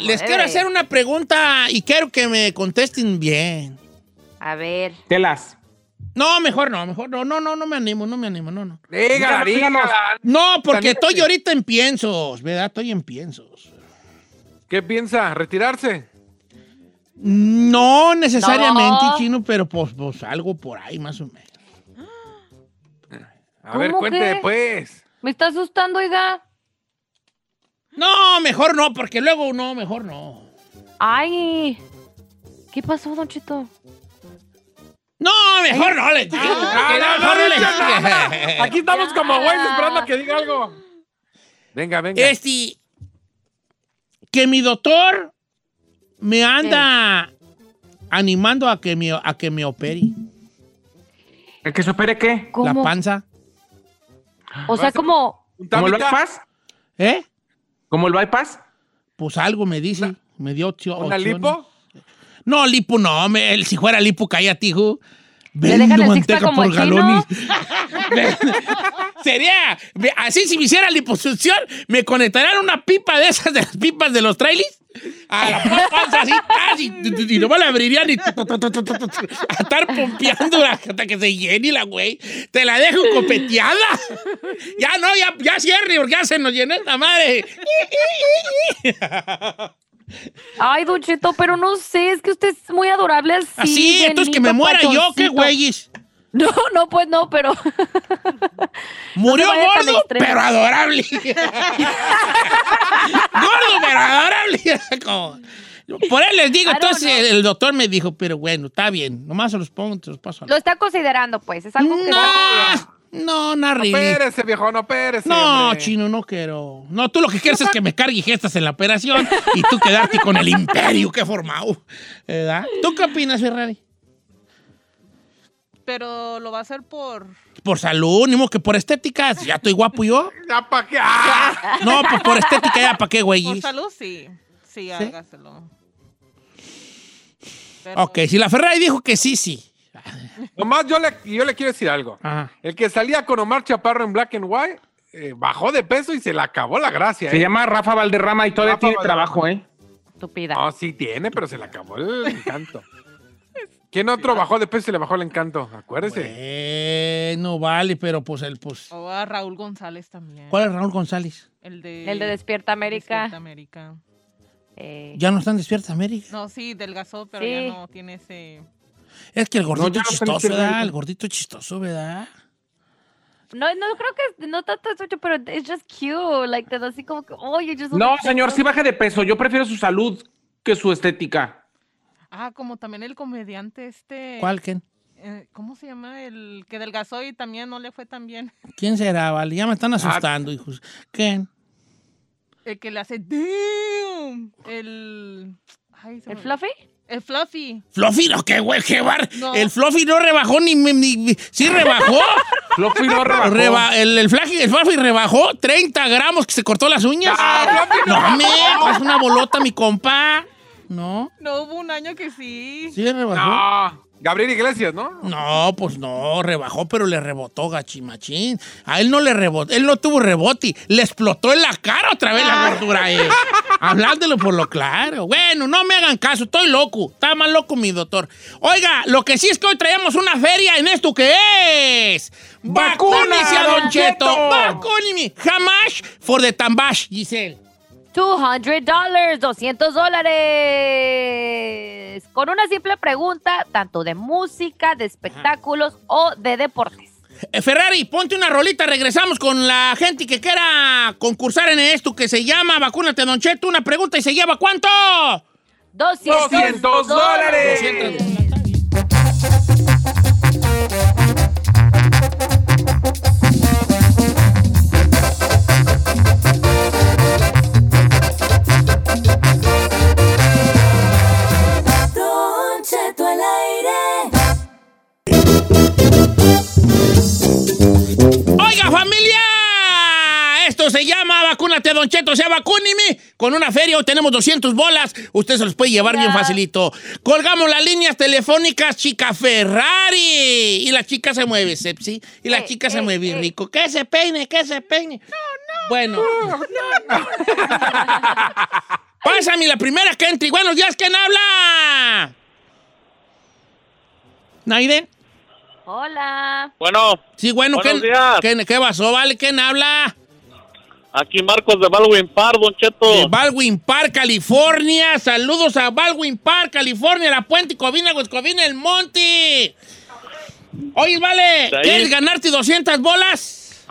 les quiero hacer una pregunta y quiero que me contesten bien. A ver. Telas. No, mejor no, mejor no, no, no, no me animo, no me animo, no, no. Dígala, dígala. No, porque estoy ahorita en piensos, ¿verdad? Estoy en piensos. ¿Qué piensa? ¿Retirarse? No necesariamente, No. chino, pero pues, pues algo por ahí más o menos. A ver, ¿Cómo cuente, que? pues. Me está asustando, oiga. No, mejor no, porque luego no, mejor no. Ay. ¿Qué pasó, Don Chito? No, mejor no le. Aquí estamos como güeyes esperando a que diga algo. Venga, venga. Este, que mi doctor me anda animando a que me, a que me opere ¿El que se opere qué? la ¿Cómo? panza. O sea, como. Un ¿Como tabita, bypass? ¿Eh? ¿Como el bypass? Pues algo me dice. Me dio opcio- ¿Una lipo? No, lipo no. me- el- si fuera lipo, cállate, hijo. ¿Le dejan Vendo el manteca por galones. Sería, así si me hiciera liposucción, me conectarían una pipa de esas, de las pipas de los trailers. A la panza así, casi, y nomás la abrirían y a estar pompeando hasta que se llene la güey. Te la dejo copeteada. Ya no, ya, ya cierre, porque ya se nos llenó esta madre. Ay, Don Chito, pero no sé, es que usted es muy adorable así. Así, entonces que me muera yo, qué güeyes. No, no, pues no, pero. Murió No gordo, pero adorable. gordo, pero adorable. Como- Por él les digo, entonces el doctor me dijo, pero bueno, está bien, nomás se los pongo, se los paso. a la- Lo está considerando, pues. Es algo que está No, no, no, really. Pérese, viejo, no pérese. No, hombre. chino, no quiero. No, tú lo que quieres es que me cargue gestas en la operación y tú quedarte con el imperio que he formado. ¿Verdad? ¿Tú qué opinas, Ferrari? Pero lo va a hacer por. Por salud, ni modo que por estética. Ya estoy guapo yo. Ya pa' qué. ¡Ah! No, pues por estética ya, ¿para qué, güey? Por salud, sí. Sí, hágaselo. Pero- Ok, si la Ferrari dijo que sí, sí. Nomás yo le, yo le quiero decir algo. Ajá. El que salía con Omar Chaparro en Black and White eh, bajó de peso y se le acabó la gracia. Se ¿eh? llama Rafa Valderrama y todavía Rafa tiene Valderrama. trabajo, ¿eh? Estúpida. No, sí tiene, pero se le acabó el encanto. ¿Quién otro bajó de peso y se le bajó el encanto? Acuérdese. Eh, no vale, pero pues el pues. O a Raúl González también. ¿Cuál es Raúl González? El de. El de Despierta América. Despierta América. Eh, Ya no están despiertas, América. No, sí, delgazó, pero Sí. ya no tiene ese. Es que el gordito no están chistoso, ¿verdad? El gordito chistoso, ¿verdad? no, no creo que no tanto eso, pero it's just cute. Like, te da así como que, oh, you just No, señor, sí baje de peso. Yo prefiero su salud que su estética. Ah, como también el comediante este. ¿Cuál, quién? eh, ¿Cómo se llama? El que delgazó y también no le fue tan bien. ¿Quién será, vale? Ya me están asustando, hijos. ¿Quién? El que le hace. ¡Damn! El. Ay, ¿El me- Fluffy? El Fluffy. Fluffy, no, qué güey, qué bar. No. El Fluffy no rebajó ni, ni, ni- sí rebajó. Fluffy no rebajó. Reba- el, el, Fluffy, el Fluffy rebajó 30 gramos que se cortó las uñas. no, me, es una bolota, mi compa. No, No hubo un año que sí. sí rebajó. No. Gabriel Iglesias, ¿no? No, pues no, rebajó, pero le rebotó gachimachín. A él no le rebotó, él no tuvo rebote, le explotó en la cara otra vez la gordura. Eh. Hablándolo por lo claro. Bueno, no me hagan caso, estoy loco. Está más loco mi doctor. Oiga, lo que sí es que hoy traemos una feria en esto que es. ¡Vacúnese a Don Cheto! Cheto! ¡Vacúneme! Jamás for the tambash, Giselle. $200, 200 dólares. Con una simple pregunta, tanto de música, de espectáculos o de deportes. Eh, Ferrari, ponte una rolita. Regresamos con la gente que quiera concursar en esto que se llama Vacúnate, Don Cheto. Una pregunta y se lleva ¿cuánto? 200, 200 dólares. 200. Vacúnate, Don Cheto. Sea, vacúneme. Con una feria hoy tenemos 200 bolas. Usted se los puede llevar bien facilito. Colgamos las líneas telefónicas, chica Ferrari. Y la chica se mueve, Sepsi. Y la Eh, chica se eh, mueve eh. rico. Que se peine, que se peine. No, no. Bueno. Pásame la primera que entre. Buenos días, ¿quién habla? ¿Naiden? Hola. Bueno, Sí, bueno, Buenos ¿quién, días. ¿qué, qué pasó, vale? ¿Quién habla? Aquí Marcos de Baldwin Park, Don Cheto. De Baldwin Park, California. Saludos a Baldwin Park, California, La Puente, Covina, Huescovina, El Monte. Oye, vale. ¿quieres ganarte 200 bolas?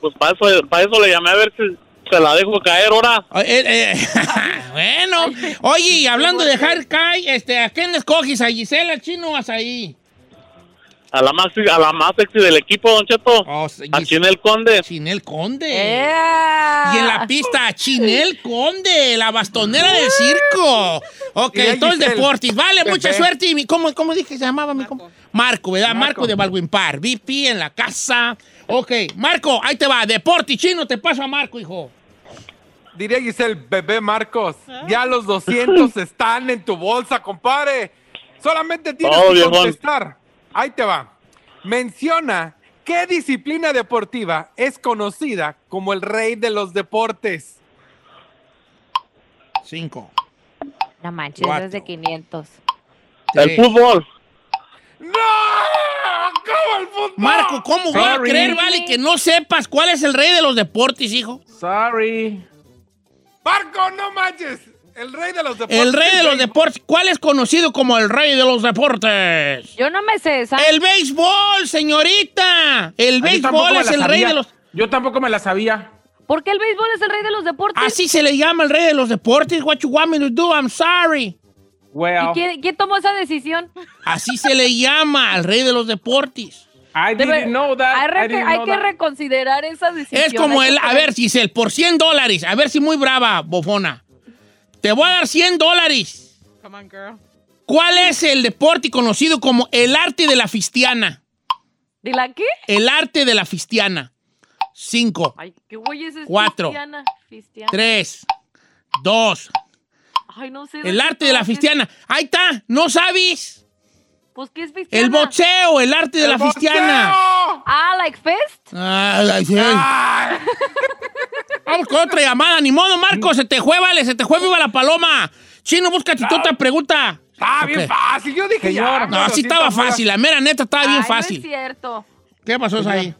Pues para eso, para eso le llamé a ver si se la dejo caer ahora. Eh, eh, bueno, oye, hablando de dejar caer, este, ¿a quién escoges? ¿A Gisela Chino o a ahí? A la más, a la más sexy del equipo, Don Cheto. Oh, a Chinel Conde. Chinel Conde. Y en la pista, Chinel Conde, la bastonera del circo. Ok, entonces Giselle. Deportis. Vale, Pepe. mucha suerte. Y mi- ¿cómo, ¿Cómo dije que se llamaba mi compa? Marco, ¿verdad? Marco, Marco. de Baldwin Park. VP en la casa. Ok, Marco, ahí te va. Deportis chino, te paso a Marco, hijo. Diría Giselle, bebé Marcos, ya los 200 están en tu bolsa, compadre. Solamente tienes Oh, que contestar. Ahí te va. Menciona qué disciplina deportiva es conocida como el rey de los deportes. Cinco. No manches, Cuatro. es de 500. El fútbol. ¡No! ¿Cómo el fútbol? Marco, ¿cómo voy a Sorry. creer, vale, que no sepas cuál es el rey de los deportes, hijo? Sorry. Marco, no manches. El rey de los deportes. El rey de los deportes. ¿Cuál es conocido como el rey de los deportes? Yo no me sé esa. El béisbol, señorita. El béisbol es el rey de los... Yo tampoco me la sabía. ¿Por qué el béisbol es el rey de los deportes? Así se le llama el rey de los deportes. What you want me to do? I'm sorry. Well, ¿Y quién, quién tomó esa decisión? Así se le llama al rey de los deportes. I didn't know that. hay I didn't hay know que that. reconsiderar esa decisión. Es como el... A ver, Giselle, por 100 dólares. A ver si muy brava, bofona. Te voy a dar 100 dólares. Come on, girl. ¿Cuál es el deporte conocido como el arte de la fistiana? ¿De la qué? El arte de la fistiana. Cinco, Ay, qué güey es Cuatro. Fistiana. Fistiana. tres, dos. Ay, no sé. El arte de la Cheto, ¿qué- fistiana. Ahí está, ¿no sabes? Pues, ¿qué es fistiana? El boxeo, el arte de ¡El la fistiana. Ah, like fest. Ay, ay, sí. ¡Ay! Vamos con otra llamada. Ni modo, Marco, se te fue, vale, se te fue viva la paloma. Chino, búscate tú otra pregunta. Está bien Ok. fácil. Yo dije Señor. ya. No, así estaba fácil. La mera neta estaba bien Ay, No es fácil. cierto. ¿Qué pasó ahí?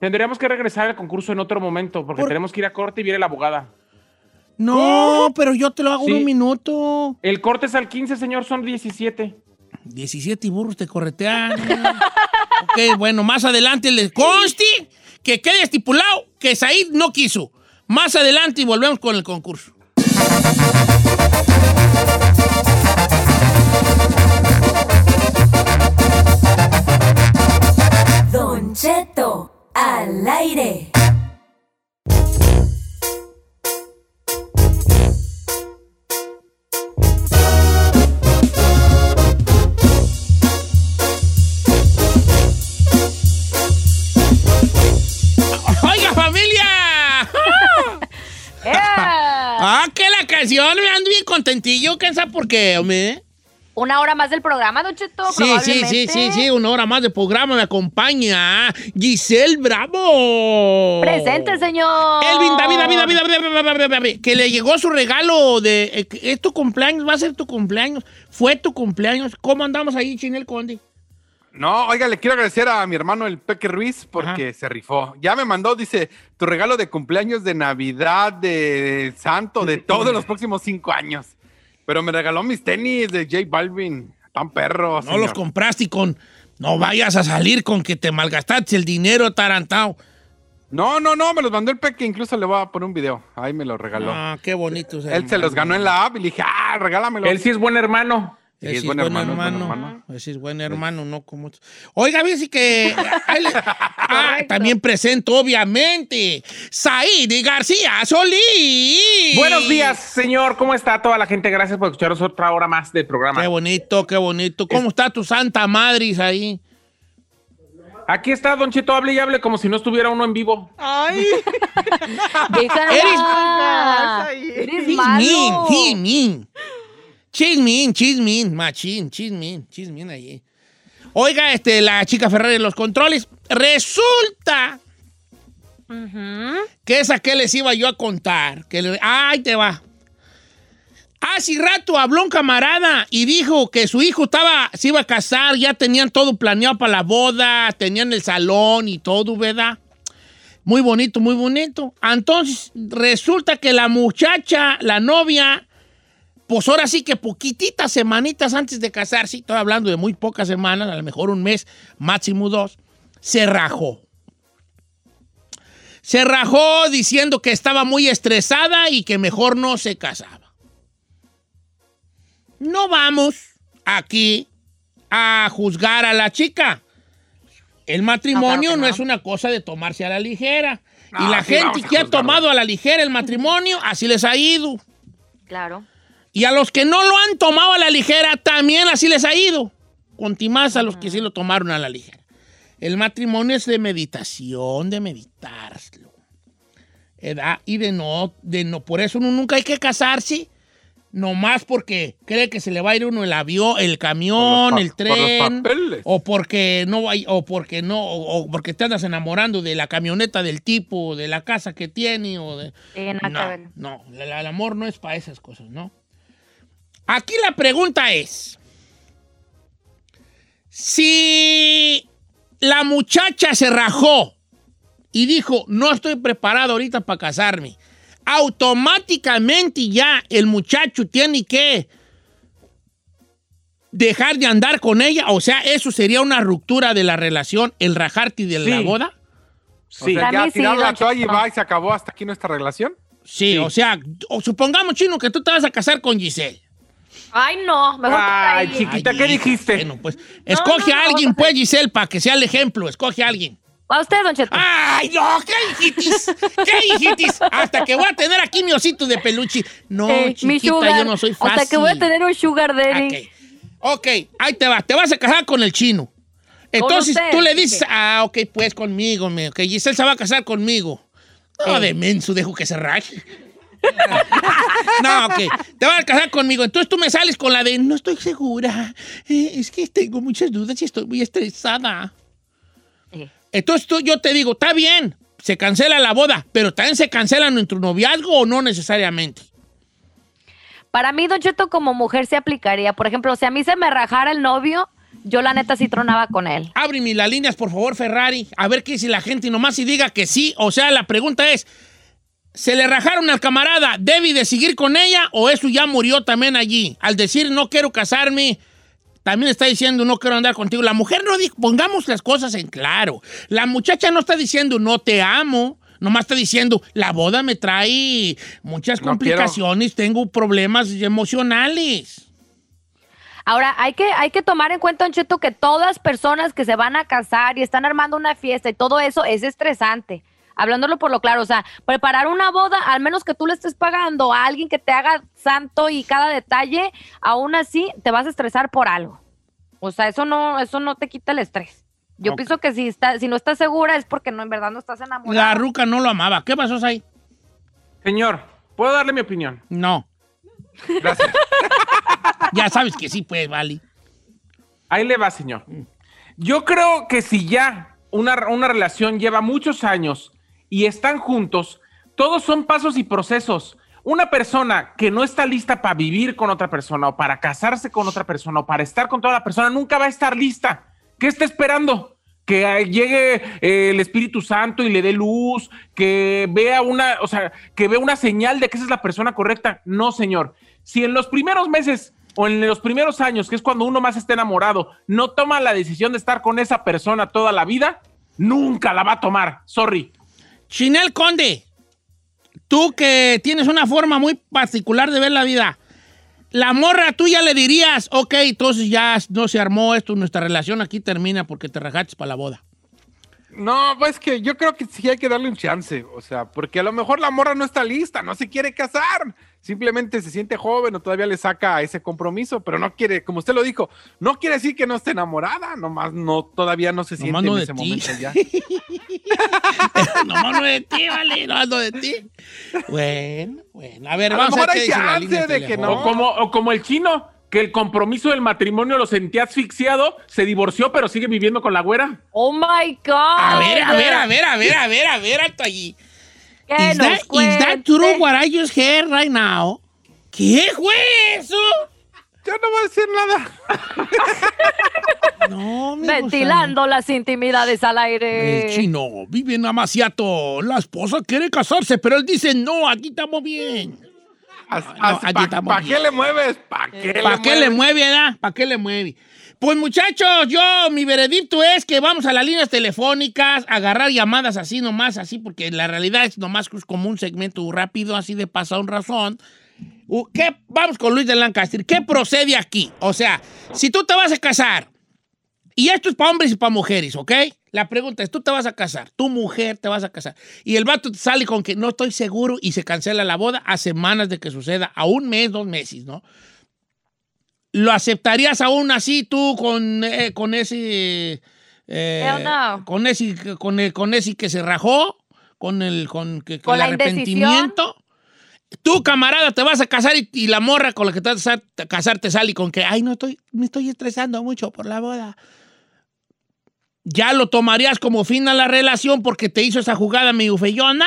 Tendríamos que regresar al concurso en otro momento porque ¿Por- tenemos que ir a corte y viene la abogada. No, pero yo te lo hago en Sí. un minuto. El corte es al 15, señor, son 17. 17 burros te corretean. ok, bueno, más adelante le conste que quede estipulado que Said no quiso. Más adelante y volvemos con el concurso. Don Cheto, al aire. ¡Ah, que la canción! Me ando bien contentillo. ¿Quién sabe por qué, hombre? Una hora más del programa, Don Cheto, Sí, sí, sí, sí, sí, una hora más de programa me acompaña Giselle Bravo. Presente, señor. Elvin David, David, David, David, David, David, David, que le llegó su regalo de... eh, Es tu cumpleaños, va a ser tu cumpleaños. Fue tu cumpleaños. ¿Cómo andamos ahí, Chinel Conde? No, oiga, le quiero agradecer a mi hermano el Peque Ruiz porque se rifó. Ya me mandó, dice, tu regalo de cumpleaños, de Navidad, de Santo, de todos los próximos cinco años. Pero me regaló mis tenis de J Balvin. Tan perros. No los compraste y con... No vayas a salir con que te malgastaste el dinero tarantado. No, no, no, me los mandó el Peque. Incluso le voy a poner un video. Ahí me los regaló. Ah, qué bonito. Él se los ganó en la app y le dije, ah, regálamelo. Él sí es buen hermano. Ese es buen hermano, es buen hermano. Ese es buen hermano, no como. Oiga, dice que. ah, también presento, obviamente, Said García Solís. Buenos días, señor. ¿Cómo está toda la gente? Gracias por escucharos otra hora más del programa. Qué bonito, qué bonito. ¿Cómo está tu santa madre ahí? Aquí está Don Cheto, hable y hable como si no estuviera uno en vivo. Ay. Eres- Eres malo. mean, he mean. Chismin, chismin, machín, chismin, chismin allí. Oiga, este, la chica Ferrari en los controles. Resulta Ujú. que esa que les iba yo a contar. Que le- ¡Ay, te va! Hace rato habló un camarada y dijo que su hijo estaba, se iba a casar, ya tenían todo planeado para la boda, tenían el salón y todo, ¿verdad? Muy bonito, muy bonito. Entonces, resulta que la muchacha, la novia, pues ahora sí que poquititas semanitas antes de casarse, estoy hablando de muy pocas semanas, a lo mejor un mes, máximo dos, se rajó. Se rajó diciendo que estaba muy estresada y que mejor no se casaba. No vamos aquí a juzgar a la chica. El matrimonio No, claro que no, no. es una cosa de tomarse a la ligera. y la gente que ha tomado a la ligera el matrimonio, así les ha ido. Claro. Y a los que no lo han tomado a la ligera, también así les ha ido. Contimás a los que sí lo tomaron a la ligera. El matrimonio es de meditación, de meditarlo. ¿Edad? Y de no, de no, por eso uno nunca hay que casarse, nomás porque cree que se le va a ir uno el avión, el camión, Por el pa- por los tren, papeles. o porque no hay, o porque no, o, o porque te andas enamorando de la camioneta del tipo, de la casa que tiene, o de. Sí, nada que No, ver. no, la- el amor no es para esas cosas, ¿no? Aquí la pregunta es, si la muchacha se rajó y dijo, no estoy preparado ahorita para casarme, automáticamente ya el muchacho tiene que dejar de andar con ella, o sea, eso sería una ruptura de la relación, el rajarte de la Sí. boda. O Sí. sea, Para ya sí, tirar la toalla y va y se acabó hasta aquí nuestra relación. Sí, Sí. o sea, o supongamos, Chino, que tú te vas a casar con Giselle. Ay, no, mejor Ay, chiquita, Ay, ¿qué dijiste? Bueno, pues, escoge no, a alguien, no, pues, Giselle, para que sea el ejemplo. Escoge a alguien. A usted, Don Cheto. ¡Ay, no! ¿Qué hijitis? ¿Qué hijitis? Hasta que voy a tener aquí mi osito de peluche. No, Eh, mi chiquita, sugar. yo no soy fácil. Hasta que voy a tener un sugar daddy. Ok. Ok, ahí te va. Te vas a casar con el chino. Entonces usted, tú le dices, ok. ah, ok, pues conmigo, me, que Giselle se va a casar conmigo. No, de menso, dejo que se raje. No, ok, te vas a casar conmigo. Entonces tú me sales con la de, no estoy segura. Eh, es que tengo muchas dudas y estoy muy estresada. Sí. Entonces tú, yo te digo, está bien, se cancela la boda, pero también se cancela nuestro noviazgo o no necesariamente. Para mí, Don Cheto, como mujer se aplicaría. Por ejemplo, si a mí se me rajara el novio, yo la neta sí tronaba con él. Ábreme las líneas, por favor, Ferrari. A ver qué dice la gente y nomás si diga que sí. O sea, la pregunta es, ¿se le rajaron al camarada? ¿Debe de seguir con ella o eso ya murió también allí? Al decir no quiero casarme, también está diciendo no quiero andar contigo. La mujer no dijo, pongamos las cosas en claro. La muchacha no está diciendo no te amo. Nomás está diciendo, la boda me trae muchas No complicaciones, tengo problemas emocionales. Ahora, hay que, hay que tomar en cuenta, Cheto, que todas personas que se van a casar y están armando una fiesta y todo eso es estresante. Hablándolo por lo claro, o sea, preparar una boda, al menos que tú le estés pagando a alguien que te haga santo y cada detalle, aún así te vas a estresar por algo. O sea, eso no, eso no te quita el estrés. Yo pienso que si, está, si no estás segura es porque no, en verdad no estás La enamorada. ruca no lo amaba. ¿Qué pasó ahí? Señor, ¿puedo darle mi opinión? No. Gracias. Ya sabes que sí, pues, vale. Ahí le va, señor. Yo creo que si ya una, una relación lleva muchos años y están juntos, todos son pasos y procesos. Una persona que no está lista para vivir con otra persona o para casarse con otra persona o para estar con toda la persona nunca va a estar lista. ¿Qué está esperando? Que llegue eh, el Espíritu Santo y le dé luz, que vea una, o sea, que vea una señal de que esa es la persona correcta. No, señor. Si en los primeros meses o en los primeros años, que es cuando uno más está enamorado, no toma la decisión de estar con esa persona toda la vida, nunca la va a tomar. Sorry. Chinel Conde, tú que tienes una forma muy particular de ver la vida, la morra tú ya le dirías, ok, entonces ya no se armó esto, nuestra relación aquí termina porque te rajaste para la boda. No, pues que yo creo que sí hay que darle un chance, o sea, porque a lo mejor la morra no está lista, no se quiere casar, simplemente se siente joven o todavía le saca ese compromiso, pero no quiere, como usted lo dijo, no quiere decir que no esté enamorada, nomás no, todavía no se siente Nomás no en de ese ti. momento ya. no no de ti, vale, no ando de ti. Bueno, bueno, a ver, A vamos a ver qué dice la línea de que telefónica. O, como, o como el chino, que el compromiso del matrimonio lo sentía asfixiado, se divorció, pero sigue viviendo con la güera. Oh my God. A ver, a ver, a ver, a ver, a ver, a ver, alto allí. Que Is nos that, is that true what I just heard right now? ¿Qué fue eso? Yo no voy a decir nada. No, mi Ventilando las intimidades al aire. El chino vive en Amaciato. La esposa quiere casarse, pero él dice, no, aquí estamos bien. aquí ¿Para estamos qué bien. le mueves? ¿Para qué, ¿Para le, qué le mueves? mueve, edad? ¿Para qué le mueve? Pues muchachos, yo, mi veredicto es que vamos a las líneas telefónicas, agarrar llamadas así nomás, así, porque la realidad es nomás como un segmento rápido, así de pasar un razón. ¿Qué? Vamos con Luis de Lancaster. ¿Qué procede aquí? O sea, si tú te vas a casar, y esto es para hombres y para mujeres, ¿ok? La pregunta es, tú te vas a casar, tu mujer te vas a casar, y el vato sale con que no estoy seguro y se cancela la boda a semanas de que suceda, a un mes, dos meses, ¿no? ¿Lo aceptarías aún así tú con, eh, con ese... eh, no. Con ese, con, el, con ese que se rajó, con el, con, que, Con el la indecisión. arrepentimiento. Tú, camarada, te vas a casar y, y la morra con la que te vas a casar te sale con que, ay, no estoy, me estoy estresando mucho por la boda. ¿Ya lo tomarías como fin a la relación porque te hizo esa jugada medio feyona?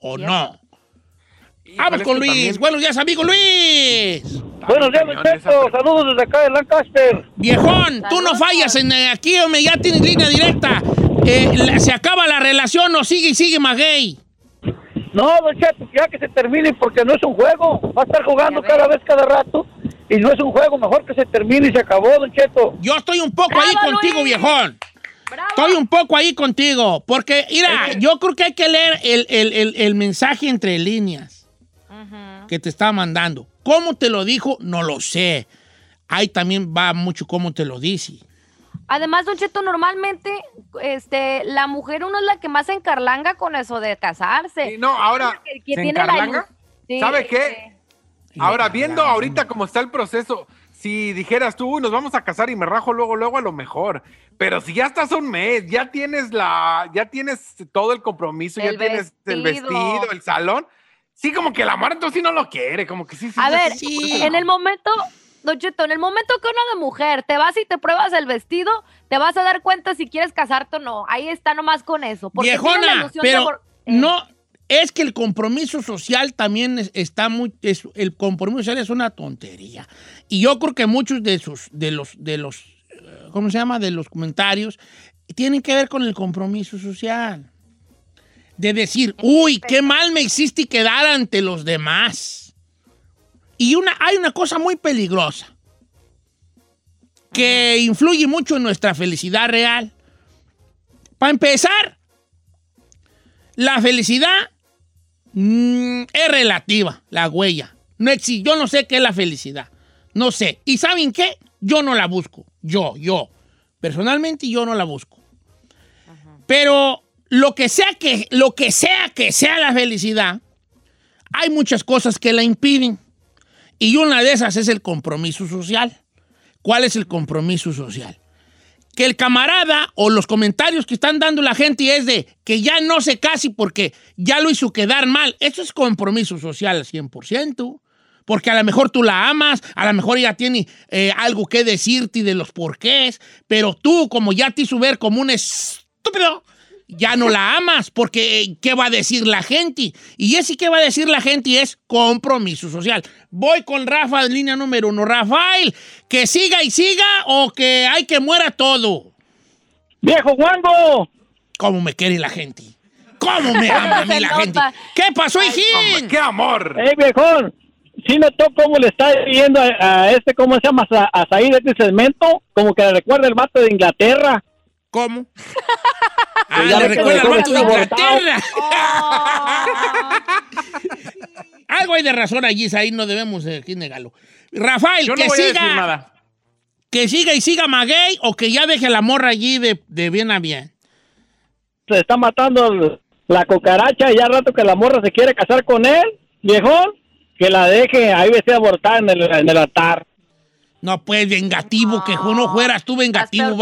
¿O no? Vamos con Luis. también- Buenos días, amigo Luis. Buenos días, esa- Saludos desde acá de Lancaster. Viejón, tú no fallas en eh, aquí, hombre, ya tienes línea directa. Eh, la- se acaba la relación o sigue y sigue Maguey. No, Don Cheto, ya que se termine porque no es un juego. Va a estar jugando cada vez, cada rato. Y no es un juego. Mejor que se termine y se acabó, Don Cheto. Yo estoy un poco ¡Bravo, ahí contigo, Luis! viejón. ¡Bravo! Estoy un poco ahí contigo. Porque, mira, yo creo que hay que leer el, el- el- el mensaje entre líneas Que te está mandando. ¿Cómo te lo dijo? No lo sé. Ahí también va mucho cómo te lo dice. Además, Don Cheto, normalmente este, la mujer uno es la que más se encarlanga con eso de casarse. Sí, no, ahora, Que- que ¿se tiene encarlanga? Sí, ¿Sabe qué? Ahora, viendo ahorita cómo está el proceso, si dijeras tú, "Uy, nos vamos a casar y me rajo luego, luego a lo mejor. Pero si ya estás un mes, ya tienes la, ya tienes todo el compromiso, El ya tienes el vestido, el salón. Sí, como que la Mara entonces sí no lo quiere, como que sí. sí A sí, ver, sí, en el momento, Don Cheto, en el momento que una de mujer te vas y te pruebas el vestido, te vas a dar cuenta si quieres casarte o no. Ahí está nomás con eso. Porque Viejona, pero eh, no, es que el compromiso social también es- está muy, es- el compromiso social es una tontería. Y yo creo que muchos de sus, de los, de los, eh, ¿cómo se llama? De los comentarios tienen que ver con el compromiso social. De decir, uy, qué mal me hiciste quedar ante los demás. Y una, hay una cosa muy peligrosa que influye mucho en nuestra felicidad real. Para empezar, la felicidad mm, es relativa, la huella. No exi- yo no sé qué es la felicidad. No sé. ¿Y saben qué? Yo no la busco. Yo, yo. Personalmente yo no la busco. Pero lo que sea que, lo que sea que sea la felicidad, hay muchas cosas que la impiden. Y una de esas es el compromiso social. ¿Cuál es el compromiso social? Que el camarada o los comentarios que están dando la gente es de que ya no se case porque ya lo hizo quedar mal. Eso es compromiso social al 100%. Porque a lo mejor tú la amas, a lo mejor ella tiene eh, algo que decirte de los porqués, pero tú, como ya te hizo ver como un estúpido, ya no la amas, porque eh, ¿qué va a decir la gente? Y ese ¿qué va a decir la gente? es compromiso social. Voy con Rafa, línea número uno. Rafael, que siga y siga o que hay que muera todo. ¡Viejo guango! ¿Cómo me quiere la gente? ¿Cómo me ama a mí la gente? ¿Qué pasó, hijín? ¡Qué amor! ¡Ey, viejón! ¿Sí notó cómo le está viendo a, a este, cómo se llama, a, a Said este segmento? Como que le recuerda el vato de Inglaterra. ¿Cómo? Ah, ya le ves que recuerda al le vato de recuerda Inglaterra. Oh. Algo hay de razón allí, ahí no debemos eh, aquí negarlo. Rafael, Yo no que voy a decir siga, nada. que siga y siga Maguey o que ya deje la morra allí de, de bien a bien. Se está matando la cucaracha y ya al rato que la morra se quiere casar con él, viejón, que la deje ahí vestida abortada en el, en el altar. No, pues, vengativo, que no fueras tú vengativo,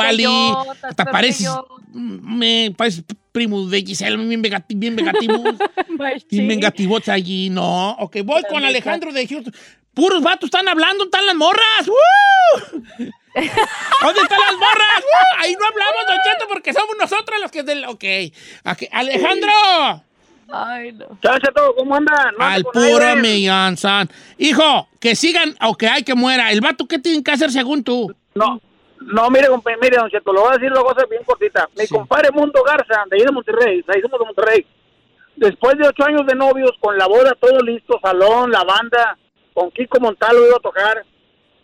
estás Hasta pareces, me pareces primo de Giselle, bien, vengati- bien vengativo. bien vengativo allí, no. Ok, voy con Alejandro de Houston. Puros vatos están hablando, están las morras. ¡Uh! ¿Dónde están las morras? Ahí no hablamos, Don Cheto, porque somos nosotros los que... Del... Ok. Alejandro. Ay, no. Todo, ¿cómo andan? No Al puro millón, son. Hijo, que sigan o que hay que muera. ¿El vato qué tienen que hacer según tú? No, no, mire, mire, don Cheto, lo voy a decir una cosa bien cortita. Mi Sí. compadre Mundo Garza, de ahí de Monterrey, de ahí somos de Monterrey. Después de ocho años de novios, con la boda todo listo, salón, la banda, con Kiko Montalo iba a tocar,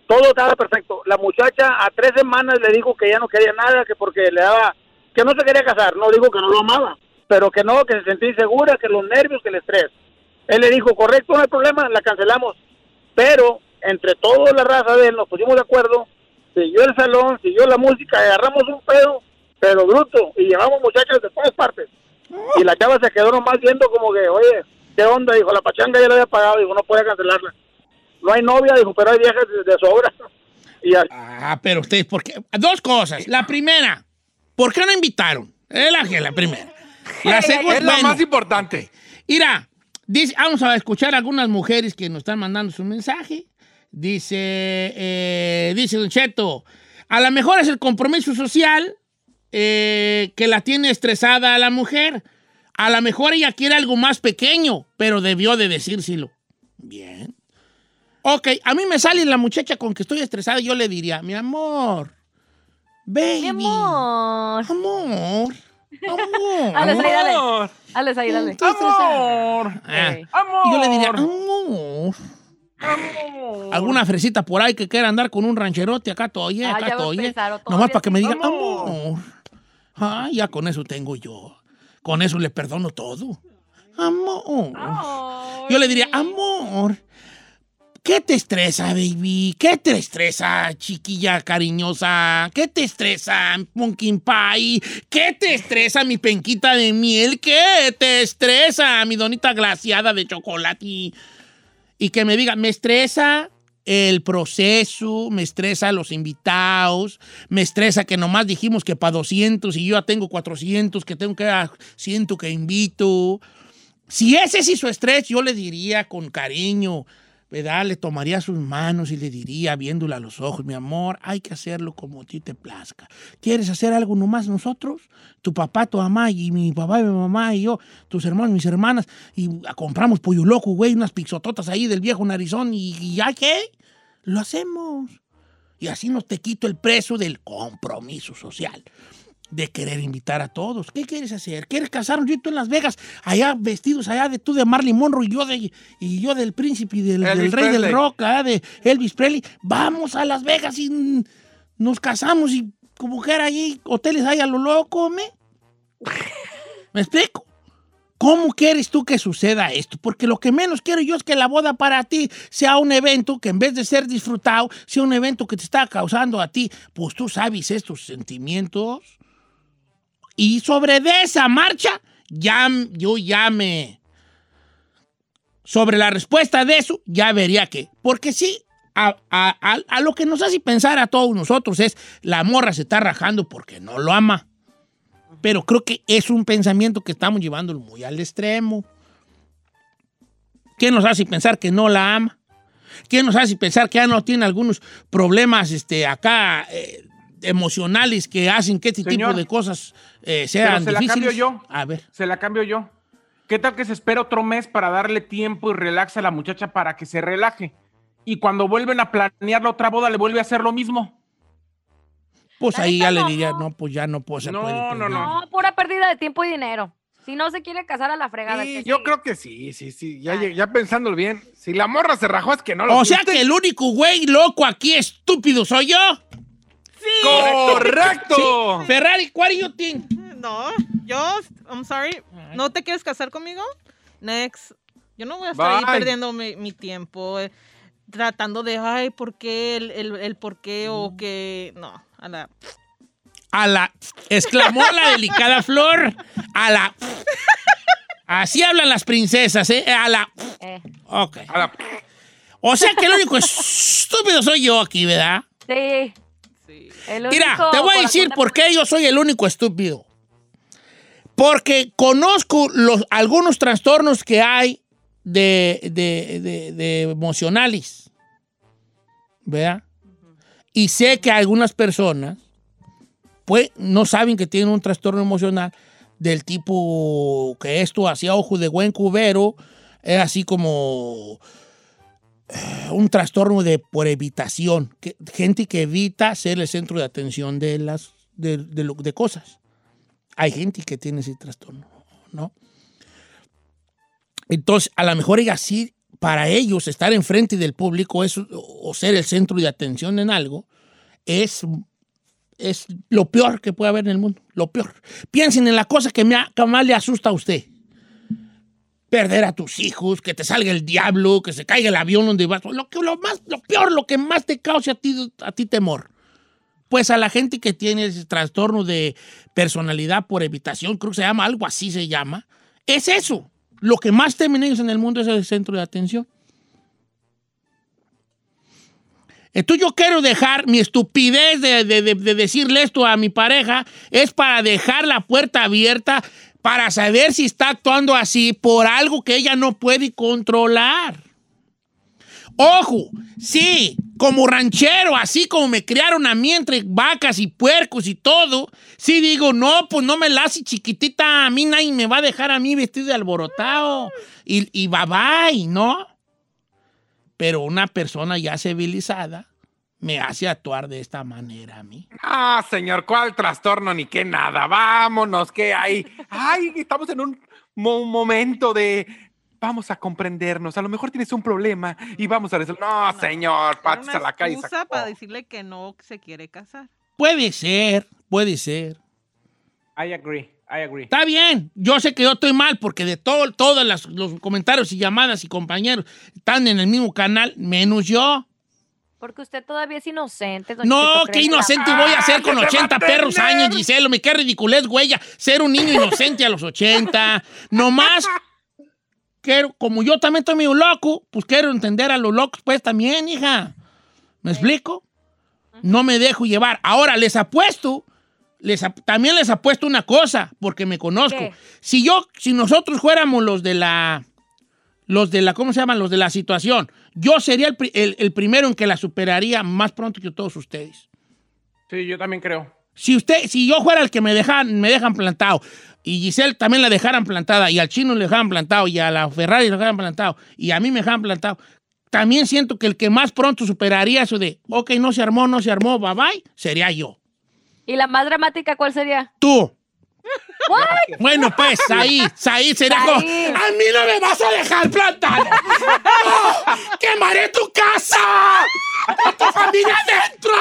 todo estaba perfecto. La muchacha a tres semanas le dijo que ya no quería nada, que porque le daba, que no se quería casar, no dijo que no lo amaba, pero que no, que se sentía insegura, que los nervios, que el estrés. Él le dijo, correcto, no hay problema, la cancelamos. Pero entre toda la raza de él nos pusimos de acuerdo, siguió el salón, siguió la música, agarramos un pedo, pero bruto, y llevamos muchachas de todas partes. Y la chava se quedó nomás viendo como que, oye, ¿qué onda? Dijo, la pachanga ya la había pagado, dijo, no puede cancelarla. No hay novia, dijo, pero hay viejas de, sobra. Y Ah, pero ustedes, ¿por qué? Dos cosas. La primera, ¿por qué no invitaron? Es la, la primera. La segunda, Es la bueno, más importante. Mira, dice, vamos a escuchar algunas mujeres que nos están mandando su mensaje. Dice, eh, dice Don Cheto, a lo mejor es el compromiso social eh, que la tiene estresada a la mujer. A lo mejor ella quiere algo más pequeño, pero debió de decírselo. Bien. Ok, a mí me sale la muchacha con que estoy estresada, yo le diría, mi amor, baby, Mi amor. amor, amor. Alex, ahí, dale. Amor, Alex, ahí, dale. Amor, amor. Y yo le diría, amor. amor. Alguna fresita por ahí que quiera andar con un rancherote acá todavía, Ah, acá todavía. Nomás para que me diga, sí. amor. Ah, ya con eso tengo yo. Con eso le perdono todo. Amor. Yo le diría, amor. ¿Qué te estresa, baby? ¿Qué te estresa, chiquilla cariñosa? ¿Qué te estresa, pumpkin pie? ¿Qué te estresa, mi penquita de miel? ¿Qué te estresa, mi donita glaciada de chocolate? Y que me diga, me estresa el proceso, me estresa los invitados, me estresa que nomás dijimos que para 200 y yo ya tengo 400, que tengo que 100 que invito. Si ese es su estrés, yo le diría con cariño, Le tomaría sus manos y le diría, viéndola a los ojos, mi amor, hay que hacerlo como a ti te plazca. ¿Quieres hacer algo nomás nosotros? Tu papá, tu mamá y mi papá y mi mamá y yo, tus hermanos, mis hermanas, y compramos pollo loco, güey, unas pixototas ahí del viejo narizón y, ya qué, lo hacemos. Y así nos te quito el precio del compromiso social de querer invitar a todos. ¿Qué quieres hacer? ¿Quieres casarnos yo y tú en Las Vegas? Allá vestidos allá de tú de Marilyn Monroe y yo, de, y yo del príncipe y del, del rey del Presley. rock, allá de Elvis Presley. Vamos a Las Vegas y nos casamos y como que era ahí hoteles ahí a lo loco, ¿me? ¿Me explico? ¿Cómo quieres tú que suceda esto? Porque lo que menos quiero yo es que la boda para ti sea un evento que en vez de ser disfrutado, sea un evento que te está causando a ti, pues tú sabes estos sentimientos. Y sobre de esa marcha, ya, yo ya me... Sobre la respuesta de eso, ya vería que. Porque sí, a, a- a- lo que nos hace pensar a todos nosotros es, la morra se está rajando porque no lo ama. Pero creo que es un pensamiento que estamos llevándolo muy al extremo. ¿Quién nos hace pensar que no la ama? ¿Quién nos hace pensar que ya no tiene algunos problemas este, acá eh, emocionales que hacen que este Señor, tipo de cosas eh, Pero sean se la cambio yo. A ver. Se la cambio yo. ¿Qué tal que se espera otro mes para darle tiempo y relaxe a la muchacha para que se relaje? Y cuando vuelven a planear la otra boda, le vuelve a hacer lo mismo. Pues La ahí ya le diría, no, pues ya no puedo se No, puede no, no. No, pura pérdida de tiempo y dinero. Si no se quiere casar a la fregada. Sí, yo sigue. creo que sí, sí, sí. Ya, ya pensándolo bien. Si la morra se rajó es que no lo O sea que el único güey loco aquí estúpido soy yo. ¡Correcto! Ferrari, what do you think? No, yo, I'm sorry, ¿no te quieres casar conmigo? Next. Yo no voy a estar ahí Bye. perdiendo mi, mi tiempo eh, tratando de, ay, ¿por qué? El, el, el por qué o que... No, a la... A la. exclamó la delicada flor. A la. Así hablan las princesas, ¿eh? A la. Eh, Ok. A la- O sea que el único estúpido soy yo aquí, ¿verdad? sí. Sí. Mira, te voy a decir de por qué yo soy el único estúpido. Porque conozco los, algunos trastornos que hay de, de- de- de emocionales. ¿Verdad? Y sé que algunas personas pues, no saben que tienen un trastorno emocional del tipo que esto hacía ojo de buen cubero, es así como un trastorno de por evitación, gente que evita ser el centro de atención de las de, de cosas. Hay gente que tiene ese trastorno, ¿no? Entonces, a lo mejor ella sí, para ellos, estar enfrente del público es, o ser el centro de atención en algo es, es lo peor que puede haber en el mundo. Lo peor. Piensen en la cosa que, me, que más le asusta a usted. Perder a tus hijos, que te salga el diablo, que se caiga el avión donde vas. Lo, que, lo, más, lo peor, lo que más te cause a ti, a ti temor. Pues a la gente que tiene ese trastorno de personalidad por evitación, creo que se llama, algo así se llama, es eso. Lo que más temen ellos en el mundo es el centro de atención. Entonces yo quiero dejar mi estupidez de, de- de- de decirle esto a mi pareja, es para dejar la puerta abierta para saber si está actuando así por algo que ella no puede controlar. Ojo, sí, como ranchero, así como me criaron a mí entre vacas y puercos y todo, sí digo, no, pues no me la hace chiquitita, a mí nadie me va a dejar a mí vestido de alborotado y, y bye bye, ¿no? Pero una persona ya civilizada me hace actuar de esta manera a mí. Ah, señor, ¿cuál trastorno ni qué nada? Vámonos, ¿qué hay? Ay, estamos en un mo- momento de vamos a comprendernos. A lo mejor tienes un problema y vamos a resolver. No, señor, una a la calle. para decirle que no se quiere casar. Puede ser, puede ser. I agree, I agree. Está bien, yo sé que yo estoy mal porque de todo, todos las- los comentarios y llamadas y compañeros están en el mismo canal, menos yo. Porque usted todavía es inocente. don No, qué inocente voy a ser con ¡Ah, que te va 80 a perros años, Giselo. Me qué ridiculez, güey, ser un niño inocente a los 80. Nomás, quiero, como yo también estoy medio loco, pues quiero entender a los locos, pues también, hija. ¿Me explico? No me dejo llevar. Ahora, les apuesto, les ap- también les apuesto una cosa, porque me conozco. ¿Qué? Si yo, si nosotros fuéramos los de la, los de la, ¿cómo se llaman? Los de la situación, yo sería el, pri- el- el primero en que la superaría más pronto que todos ustedes. Sí, yo también creo. Si usted, si yo fuera el que me dejan, me dejan plantado, y Giselle también la dejaran plantada, y al chino le dejaran plantado, y a la Ferrari le dejaran plantado, y a mí me dejaran plantado, también siento que el que más pronto superaría eso de, ok, no se armó, no se armó, bye bye, sería yo. ¿Y la más dramática cuál sería? Tú. Bueno, pues, ahí, ahí sería como, a mí no me vas a dejar plantado. ¡No! ¡Quemaré tu casa! ¡Con tu familia dentro!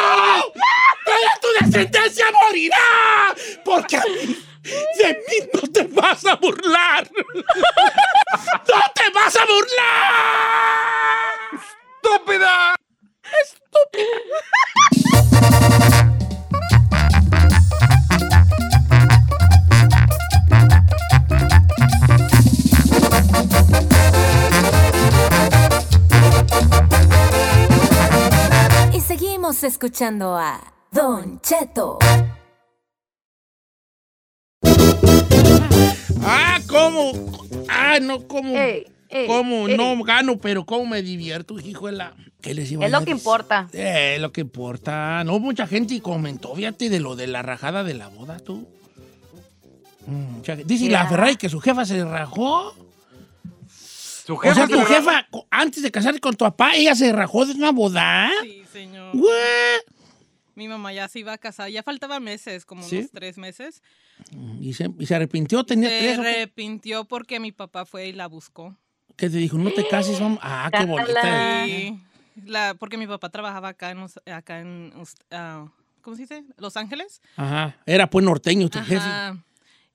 ¡Toda tu descendencia morirá! Porque a mí, de mí no te vas a burlar. ¡No te vas a burlar! ¡Estúpida! Y seguimos escuchando a Don Cheto. ¡Ah, cómo! ¡Ah, no, cómo! Ey, ey, ¿Cómo? ey. No gano, pero cómo me divierto, hijo de la... ¿Qué les iba a Es lo que importa. Eh, es lo que importa. No, mucha gente comentó, fíjate, de lo de la rajada de la boda, tú. Mm, mucha gente- Dice la. Ferrari que su jefa se rajó. Su O sea, jefa tu se jefa, antes de casarse con tu papá, ella se rajó de una boda. Sí, señor. Mi mamá ya se iba a casar. Ya faltaban meses, como ¿Sí? unos tres meses. Y se, y se arrepintió, tenía Se tres. ¿o qué? arrepintió porque mi papá fue y la buscó. ¿Qué te dijo? No te cases, mamá. Ah, qué bonita. La, porque mi papá trabajaba acá en, acá en ah, ¿cómo se dice? Los Ángeles. Ajá. Era pues norteño tu jefe.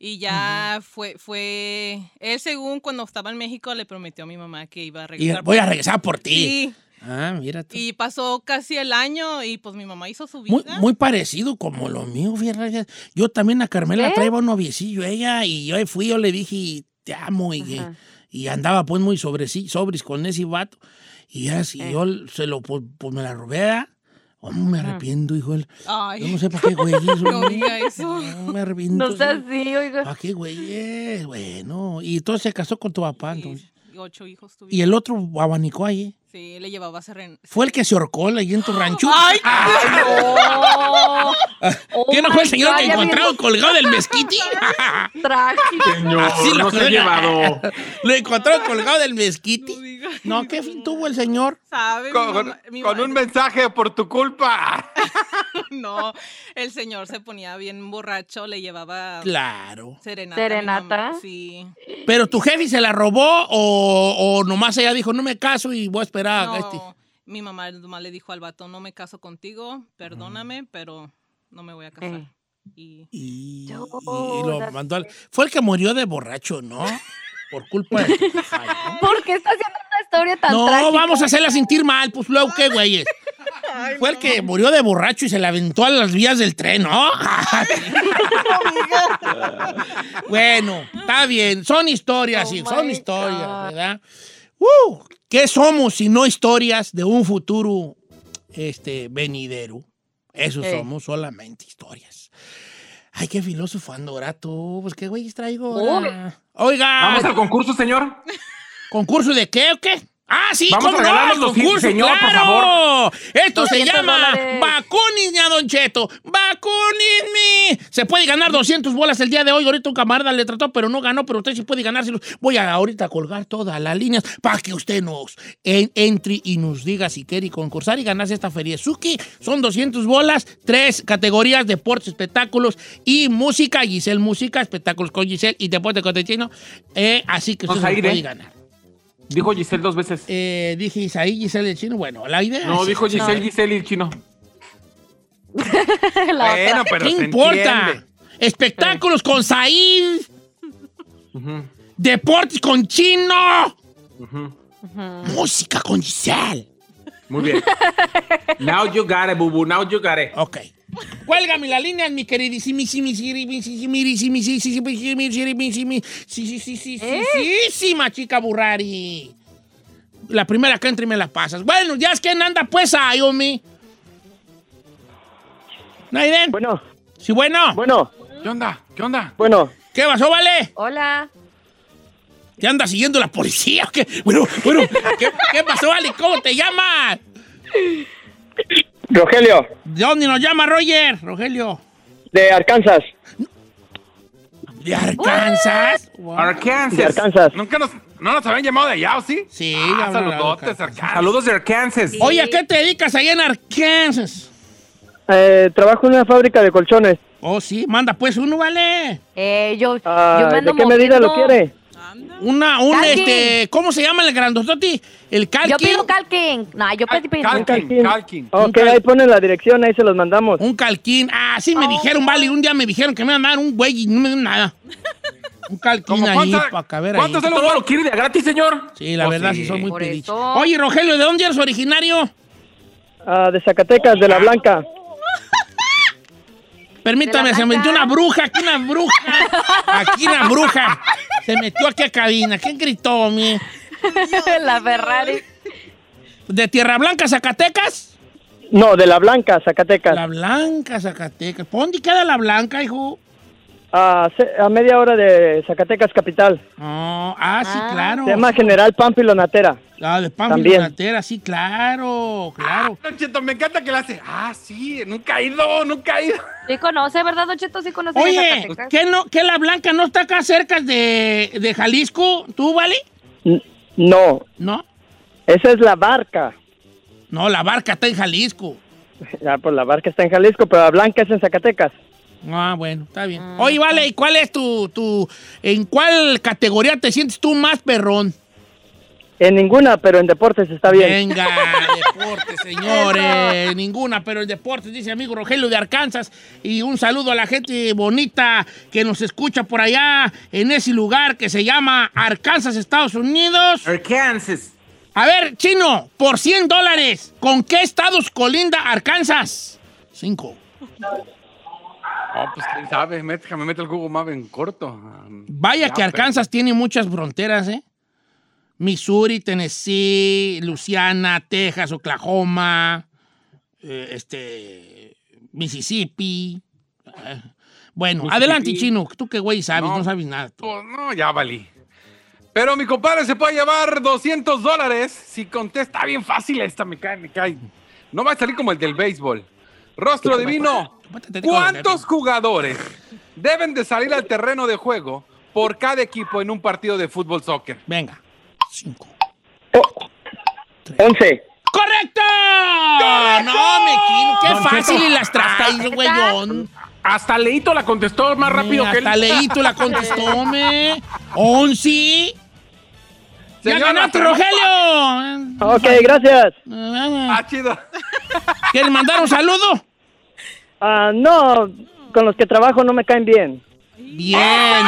Y ya fue, fue, él según cuando estaba en México le prometió a mi mamá que iba a Y regresar. voy a regresar por ti. Sí. Ah, mira tú. Y pasó casi el año y pues mi mamá hizo su vida. muy parecido como lo mío, fíjate. Yo también a Carmela ¿Eh? traía un noviecillo ella y yo fui, yo le dije, te amo y, Ajá. y andaba pues muy sobre sí, sobris con ese vato. Y así Eh. yo se lo, pues, pues, me la robé, ¿verdad? Oh, me arrepiento, hijo. Yo Ay, no sé para qué güey. no diga eso. No, me arrepiento. No seas así, oiga. ¿Para qué güey? Bueno, y entonces se casó con tu papá, entonces. ocho hijos tuvimos. Y el otro abanicó ahí. Sí, le llevaba seren... Fue el que se ahorcó ahí en tu rancho. ¡Ay! Oh, ¿Qué no fue el señor God, que encontraron colgado del mezquite? Trágico. Señor, Así lo no se ha llevado. Lo encontraron colgado del mezquite. No. No, ¿qué fin tuvo el señor? ¿Sabe? Mi Con, mamá- mi con un mensaje por tu culpa. No, el señor se ponía bien borracho, le llevaba Claro. serenata. mi ¿Serenata? Sí. ¿Pero tu jefe se la robó o, o nomás ella dijo, no me caso y voy a esperar a este? No, mi mamá nomás le dijo al vato, no me caso contigo, perdóname, pero no me voy a casar. Eh. Y Y, y- Yo, y lo mandó al... Fue el que murió de borracho, ¿no? Por culpa de... Ay, ¿no? ¿Por qué está haciendo historia tan No, trágica? vamos a hacerla sentir mal, pues luego qué, güeyes. Fue el que murió de borracho y se le aventó a las vías del tren, ¿no? bueno, está bien. Son historias, Oh sí, son historias, God. ¿verdad? ¡Uh! ¿Qué somos si no historias de un futuro este, venidero? Eso somos, solamente historias. Ay, qué filósofo ando ahora tú. Pues qué güeyes traigo ahora? Oiga, Vamos al concurso, señor. ¿Concurso de qué o qué? Ah, sí, Vamos a ¿cómo no? los cien- concurso, señor, por claro. Esto se 200 llama. Vacunin a Don Cheto. Vacuninme. Se puede ganar 200 bolas el día de hoy. Ahorita un camarada le trató, pero no ganó. Pero usted sí puede ganárselos. Voy a ahorita colgar todas las líneas para que usted nos en- entre y nos diga si quiere concursar y ganarse esta feria Suki. Son 200 bolas, tres categorías, deportes, espectáculos y música. Giselle Música, espectáculos con Giselle y deporte con Techino. Eh, así que usted a se puede ¿eh? ganar. Dijo Giselle dos veces. Eh, dije Isaí, Giselle el chino. Bueno, la idea No, es- dijo Giselle, Giselle y el chino. La bueno, otra. pero ¿Qué se importa? entiende. Espectáculos con Said. Deportes con Chino. Música con Giselle. Muy bien. Now you got it, bubu. Now you got it. Ok. Cuélgame la línea, mi queridísima chica Burrari. La primera que entre me la pasas. Bueno, ya es que anda pues, Ayomi. Naiden. Bueno, Sí, bueno. bueno, ¿Qué onda? ¿Qué onda? bueno. ¿Qué pasó, vale? Hola. ¿Te anda siguiendo la policía qué? Bueno, bueno, ¿qué, qué pasó, vale? ¿Cómo te llamas? Rogelio, ¿De dónde nos llama Roger? Rogelio. de Arkansas. ¿De Arkansas? Wow. De Arkansas. Arkansas. ¿Nunca nos, no nos habían llamado de allá, ¿o sí? Sí, Ah, saludotes, Arkansas. Arkansas. Saludos de Arkansas. Oye, ¿a qué te dedicas ahí en Arkansas? Eh, trabajo en una fábrica de colchones. Oh, sí, manda pues uno, vale. Eh, yo, Ah, yo me ando ¿De qué medida lo quiere? Una, un, Calquín. este, ¿cómo se llama el grandototi? El calquín. Yo pido calking. No, yo Cal- pedí cal- Calquín. Calquín. Ok, cal- ahí ponen la dirección, ahí se los mandamos. Un calquín. Ah, sí me Oh. dijeron, vale, un día me dijeron que me iban a dar un güey y no me dieron nada. Un calquín ¿Cómo ahí cuánto- para caber ahí. cuántos de los ¿Todo lo quiere de a gratis, señor? Sí, la Oh, verdad, sí. sí, son muy Por pedichos. Oye, Rogelio, ¿de dónde eres originario? Ah, de Zacatecas, de La Blanca. Permítame, ¿De la se metió una bruja, aquí una bruja. Aquí una bruja. Se metió aquí a cabina. ¿Quién gritó, mi? la Ferrari. ¿De Tierra Blanca, Zacatecas? No, de La Blanca, Zacatecas. La Blanca, Zacatecas. ¿Por dónde queda la Blanca, hijo? A, a media hora de Zacatecas capital. Oh, ah, sí, Ah. claro. Se llama General Pánfilo Natera. Ah, de También. Pamplona, sí, claro, claro. Don Cheto, me encanta que le hace. Ah, sí, nunca ha ido, nunca ha ido. Sí conoce, ¿verdad, Don Cheto? Sí conoce Oye, Zacatecas. ¿qué, no, ¿qué la Blanca no está acá cerca de, de Jalisco? ¿Tú, vale? N- No, No, esa es la barca. no, la barca está en Jalisco. Ya, pues la barca está en Jalisco, pero La Blanca es en Zacatecas. Ah, bueno, está bien. Mm, Oye, vale, ¿y cuál es tu, tu, en cuál categoría te sientes tú más perrón? En ninguna, pero en deportes está bien. Venga, deporte, señores. Ninguna, pero el deporte, dice amigo Rogelio de Arkansas. Y un saludo a la gente bonita que nos escucha por allá en ese lugar que se llama Arkansas, Estados Unidos. Arkansas. A ver, chino, por 100 dólares, ¿con qué estados colinda Arkansas? Cinco. Oh, pues quién sabe, déjame meter el Google Map en corto. Vaya ya, que Arkansas tiene muchas fronteras, ¿eh? Missouri, Tennessee, Luisiana, Texas, Oklahoma, eh, este, Mississippi. Eh, Bueno, Mississippi. adelante, chino. Tú qué güey sabes, no, No. sabes nada. tú. Pues no, ya valí. Pero mi compadre se puede llevar 200 dólares si contesta bien fácil esta, me cae, me cae. No va a salir como el del béisbol. Rostro divino, ¿cuántos jugadores deben de salir al terreno de juego por cada equipo en un partido de fútbol soccer? Venga. Cinco. Once. ¡Correcto! No, me quino. Qué Don fácil Cheto, y las traes, güeyón. Hasta Leito la contestó más rápido que él. Hasta Leito la contestó, me. Once. ¡Ya ganaste, Rogelio! Ok, gracias. Ah, chido. ¿Quieres mandar un saludo? Ah, no, con los que trabajo no me caen bien. Bien,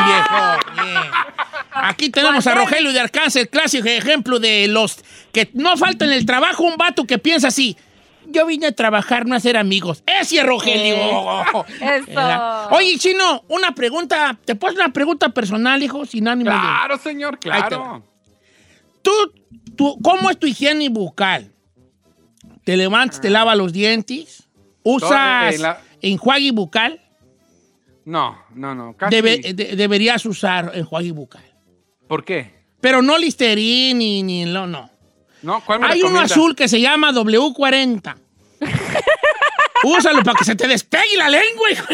viejo, bien. Aquí tenemos a Rogelio de Arkansas, el clásico ejemplo de los que no falta en el trabajo un vato que piensa así. Yo vine a trabajar, no a ser amigos. Ese es Rogelio. Oye, Chino, una pregunta. ¿Te puedo hacer una pregunta personal, hijo? Sin ánimo de... Claro, señor, claro. ¿Tú, tú, ¿Cómo es tu higiene bucal? ¿Te levantas, te lavas los dientes? ¿Usas en la- enjuague bucal? No, no, no. Casi. Debe- de- deberías usar enjuague bucal. ¿Por qué? Pero no Listerine ni, ni lo, no. No, ¿cuál me Hay uno azul que se llama W40. Úsalo para que se te despegue la lengua, hijo.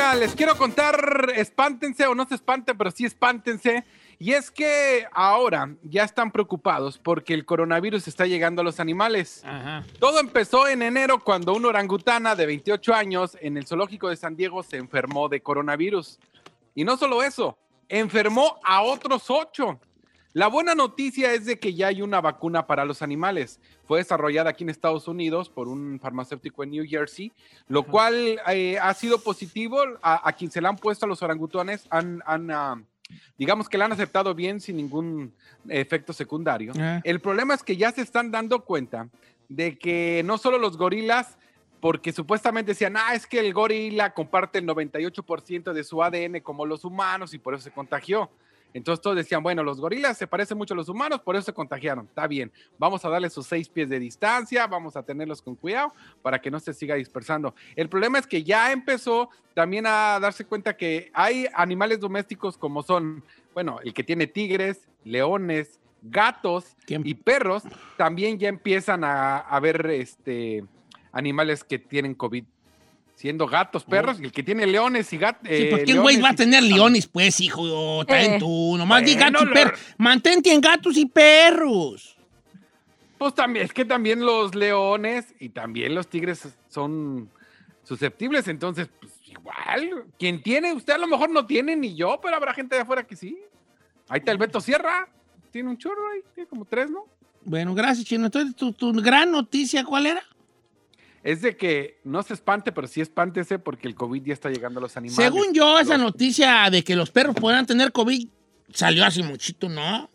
Oiga, les quiero contar, espántense o no se espanten, pero sí espántense. Y es que ahora ya están preocupados porque el coronavirus está llegando a los animales. Ajá. Todo empezó en enero cuando una orangutana de 28 años en el zoológico de San Diego se enfermó de coronavirus. Y no solo eso, enfermó a otros ocho. La buena noticia es de que ya hay una vacuna para los animales. Fue desarrollada aquí en Estados Unidos por un farmacéutico en New Jersey, lo cual eh, ha sido positivo. A, a quien se la han puesto a los orangutanes han, han, ah, digamos que la han aceptado bien sin ningún efecto secundario. Ah. El problema es que ya se están dando cuenta de que no solo los gorilas, porque supuestamente decían, ah, es que el gorila comparte el 98% de su ADN como los humanos y por eso se contagió. Entonces todos decían, bueno, los gorilas se parecen mucho a los humanos, por eso se contagiaron. Está bien, vamos a darle sus seis pies de distancia, vamos a tenerlos con cuidado para que no se siga dispersando. El problema es que ya empezó también a darse cuenta que hay animales domésticos como son, bueno, el que tiene tigres, leones, gatos ¿Quién? y perros, también ya empiezan a, a ver este, animales que tienen COVID. Siendo gatos, perros, y el que tiene leones y gatos. Sí, pues ¿quién güey va a tener leones, pues, hijo? También Eh. tú, nomás di gatos y lo- perros. Mantente en gatos y perros. Pues también, es que también los leones y también los tigres son susceptibles, entonces, pues igual, quien tiene, usted a lo mejor no tiene ni yo, pero habrá gente de afuera que sí. Ahí está el Beto Sierra, tiene un chorro ahí, tiene como tres, ¿no? Bueno, gracias, Chino. Entonces, ¿tu, tu gran noticia cuál era? Es de que no se espante, pero sí espántese porque el COVID ya está llegando a los animales. Según yo, esa Los- noticia de que los perros podrán tener COVID salió hace muchito, ¿no?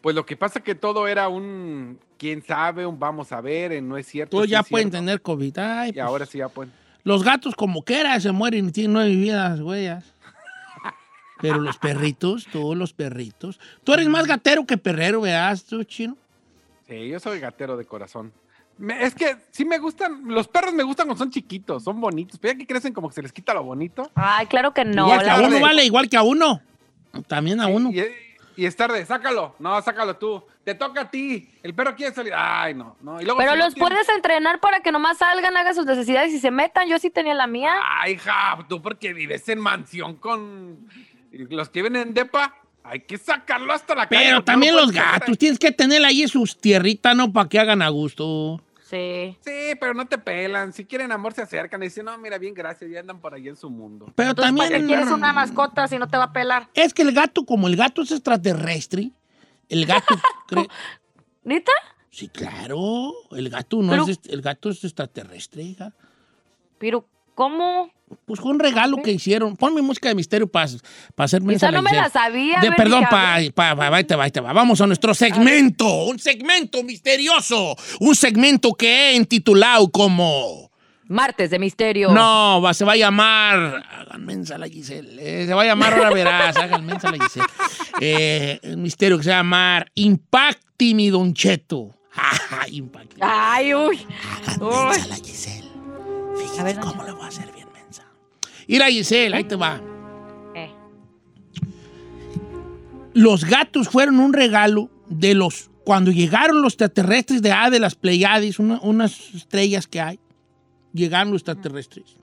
Pues lo que pasa que todo era un quién sabe, un vamos a ver, en no es cierto. Todos ya es pueden cierto. tener COVID. Ay, Y pues, ahora sí ya pueden. Los gatos, como quiera, se mueren y tienen nueve vidas, güeyas. Pero los perritos, todos los perritos. Tú eres más gatero que perrero, veas, tú, chino. Sí, yo soy gatero de corazón. Me- es que sí me gustan, los perros me gustan cuando son chiquitos, son bonitos, pero ya que crecen como que se les quita lo bonito. Ay, claro que no. igual que a uno, vale, igual que a uno. También a uno. Y, y es tarde, sácalo, no, sácalo tú, te toca a ti, el perro quiere salir, ay, no, no. Y luego Pero si los puedes entrenar para que nomás salgan, hagan sus necesidades y se metan. Yo sí tenía la mía. Ay, hija, tú porque vives en mansión con los que viven en depa, hay que sacarlo hasta la calle. Pero no también lo los gatos, tienes que tener ahí sus tierritas, ¿no? Para que hagan a gusto. Sí. Sí, pero no te pelan. Si quieren amor, se acercan y dicen, no, mira, bien, gracias, y andan por ahí en su mundo. Pero Entonces, ¿para también. qué quieres una mascota si no te va a pelar? Es que el gato, como el gato es extraterrestre, el gato. cre- ¿Nita? Sí, claro. El gato no Pero- es. El gato es extraterrestre, hija. Pero, ¿Cómo? Pues fue un regalo que hicieron. Ponme música de misterio para hacer mensa Esa no me la sabía. De- ver, perdón, pa, pa, pa- te va, ahí te va. Vamos a nuestro segmento. Un segmento misterioso. Un segmento que he intitulado como. Martes de misterio. No, va- se va a llamar. Hagan mensa la Giselle. eh, se va a llamar, ahora verás. Hagan mensa la Giselle. Eh, un misterio que se va a llamar Impacti mi Don Cheto. Impacti. Ay, uy. Mensa la Giselle. Fíjate A ver, don cómo le voy a hacer bien mensa. Mira, Giselle, ahí te va. Eh. Los gatos fueron un regalo de los. Cuando llegaron los extraterrestres de A de las Pleiades, una- unas estrellas que hay, llegaron los extraterrestres.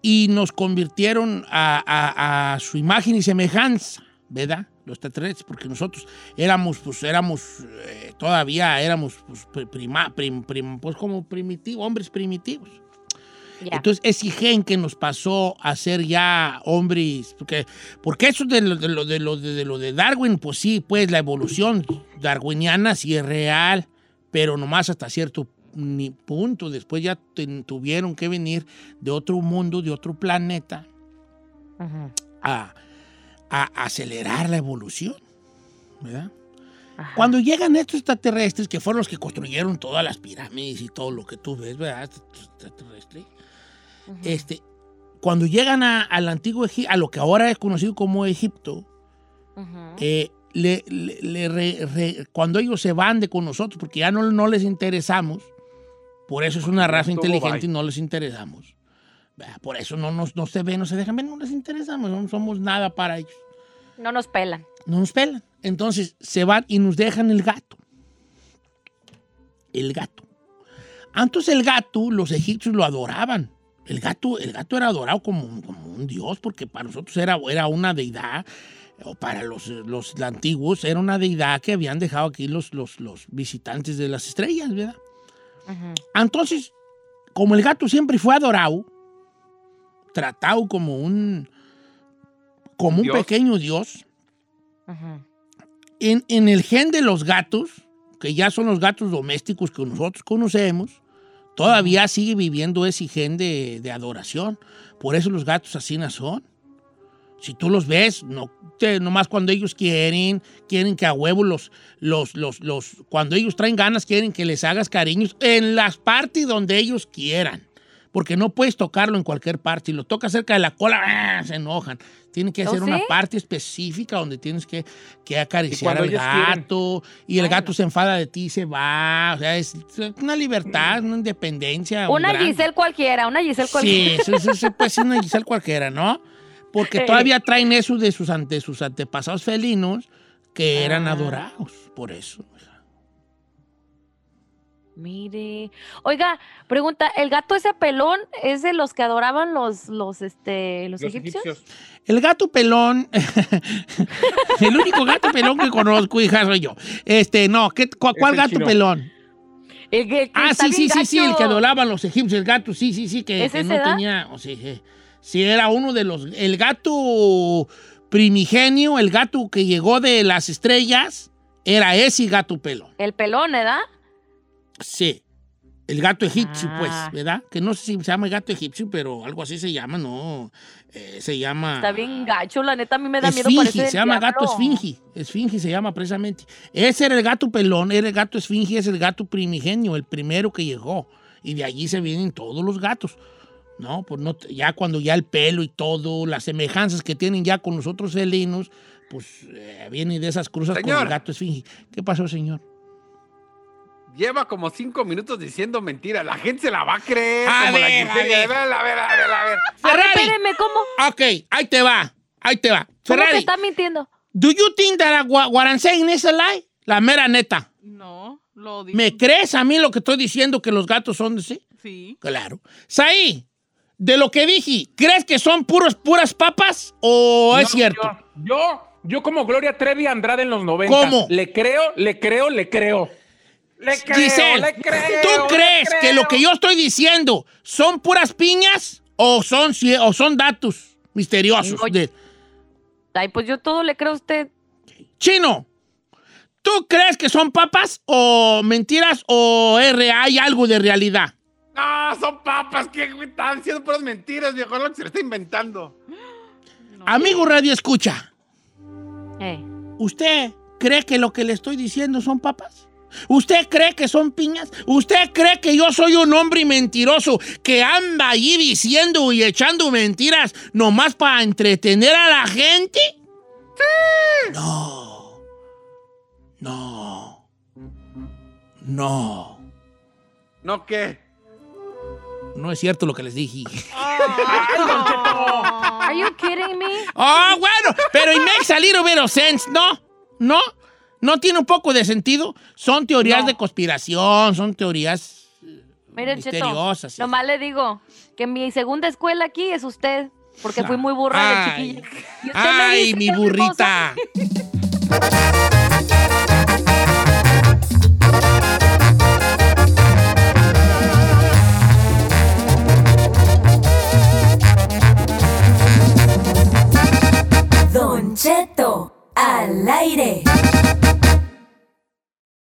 Y nos convirtieron a, a- a su imagen y semejanza, ¿verdad? Los extraterrestres, porque nosotros éramos, pues éramos, eh, todavía éramos, pues, pri- prima, prim- prim- pues como primitivos, hombres primitivos. Entonces, ese gen que nos pasó a ser ya hombres, porque, porque eso de lo de, lo, de, lo, de, lo de Darwin, pues sí, pues la evolución darwiniana sí es real, pero nomás hasta cierto punto. Después ya tuvieron que venir de otro mundo, de otro planeta, a, a acelerar la evolución, ¿verdad? Ajá. Cuando llegan estos extraterrestres, que fueron los que construyeron todas las pirámides y todo lo que tú ves, ¿verdad? Estos extraterrestres. Este, cuando llegan a- al antiguo Egipto, a lo que ahora es conocido como Egipto, eh, le- le- le re- re- cuando ellos se van de con nosotros, porque ya no, no les interesamos, por eso es una raza inteligente y no les interesamos. Por eso no, nos, no se ven, no se dejan ver, no les interesamos, no somos nada para ellos. No nos pelan. No nos pelan. Entonces se van y nos dejan el gato. El gato. Antes el gato, los egipcios lo adoraban. El gato, el gato era adorado como, un- como un dios, porque para nosotros era, era una deidad, o para los, los antiguos era una deidad que habían dejado aquí los, los, los visitantes de las estrellas, ¿verdad? Ujú. Entonces, como el gato siempre fue adorado, tratado como un, como un pequeño dios, en, en el gen de los gatos, que ya son los gatos domésticos que nosotros conocemos, todavía sigue viviendo ese gen de, de adoración. Por eso los gatos así no son. Si tú los ves, no, te- nomás cuando ellos quieren, quieren que a huevo los, los, los, los, cuando ellos traen ganas, quieren que les hagas cariños en las partes donde ellos quieran. Porque no puedes tocarlo en cualquier parte. Si lo tocas cerca de la cola, ¡ah! se enojan. Tienen que ¿Oh, hacer una sí? parte específica donde tienes que, que acariciar al quieren. gato. Y el Ay, gato se enfada de ti y se va. O sea, es una libertad, una independencia. un Una gran- Giselle cualquiera, una Giselle Sí, cualquiera. eso, eso puede ser una Giselle cualquiera, ¿no? Porque todavía traen eso de sus, ante, sus antepasados felinos que eran Ah. adorados. Por eso. Mire. Oiga, pregunta, ¿el gato ese pelón es de los que adoraban los, los, este, los, Los egipcios? egipcios. El gato pelón, el único gato pelón que conozco, hija, soy yo. Este, no, ¿qué, cu- Es ¿cuál gato chino. pelón? El que- que Ah, sí, sí, sí, sí, el que adoraban los egipcios, el gato, sí, sí, sí, que, ¿Es que ese, no tenía, o sea, sí, sí, era uno de los, el gato primigenio, el gato que llegó de las estrellas, era ese gato pelón. El pelón, ¿verdad? Sí. El gato egipcio, Ah. pues, ¿verdad? Que no sé si se llama gato egipcio, pero algo así se llama, ¿no? Eh, se llama... Está bien gacho, la neta, a mí me da miedo. Esfinge, parece se llama gato diablo. esfinge. Esfinge se llama precisamente. Ese era el gato pelón, era el gato esfinge, es el gato primigenio, el primero que llegó. Y de allí se vienen todos los gatos. ¿No? Pues no, ya cuando ya el pelo y todo, las semejanzas que tienen ya con los otros felinos, pues eh, vienen de esas cruzas con Señor. el gato esfinge. ¿Qué pasó, señor? Lleva como cinco minutos diciendo mentira. La gente se la va a creer. A como ver, a ver. A ver, a ver, a ver, a ver, Ferrari. ¿cómo? Ok, ahí te va. Ahí te va. ¿Cómo que Ferrari, está mintiendo? do you think that what, I'm saying is a lie? La mera neta. No, lo digo. ¿Me crees a mí lo que estoy diciendo que los gatos son de sí? Sí. Claro. Saí, de lo que dije, ¿crees que son puros, puras papas o es No, cierto? Yo, yo, yo como Gloria Trevi Andrade en los 90. ¿Cómo? Le creo, le creo, le creo. Le creo, Giselle, le creo. ¿tú le crees que lo que yo estoy diciendo son puras piñas o son, o son datos misteriosos? De- Ay, pues yo todo le creo a usted. Chino, ¿tú crees que son papas o mentiras o re- hay algo de realidad? No, son papas, que están diciendo puras mentiras, viejo, lo que se le está inventando. Amigo Radio Escucha, Eh. ¿usted cree que lo que le estoy diciendo son papas? ¿Usted cree que son piñas? ¿Usted cree que yo soy un hombre mentiroso que anda allí diciendo y echando mentiras nomás para entretener a la gente? No. No. No. ¿No qué? No es cierto lo que les dije. Are you kidding me? Ah, bueno, pero it makes a little bit of sense, ¿no? ¿No? ¿No tiene un poco de sentido? Son teorías de conspiración, son teorías eh, Miren, misteriosas. Cheto, nomás le digo que mi segunda escuela aquí es usted, porque fui muy burra de chiquilla. ¡Ay, mi burrita! Don Cheto al aire.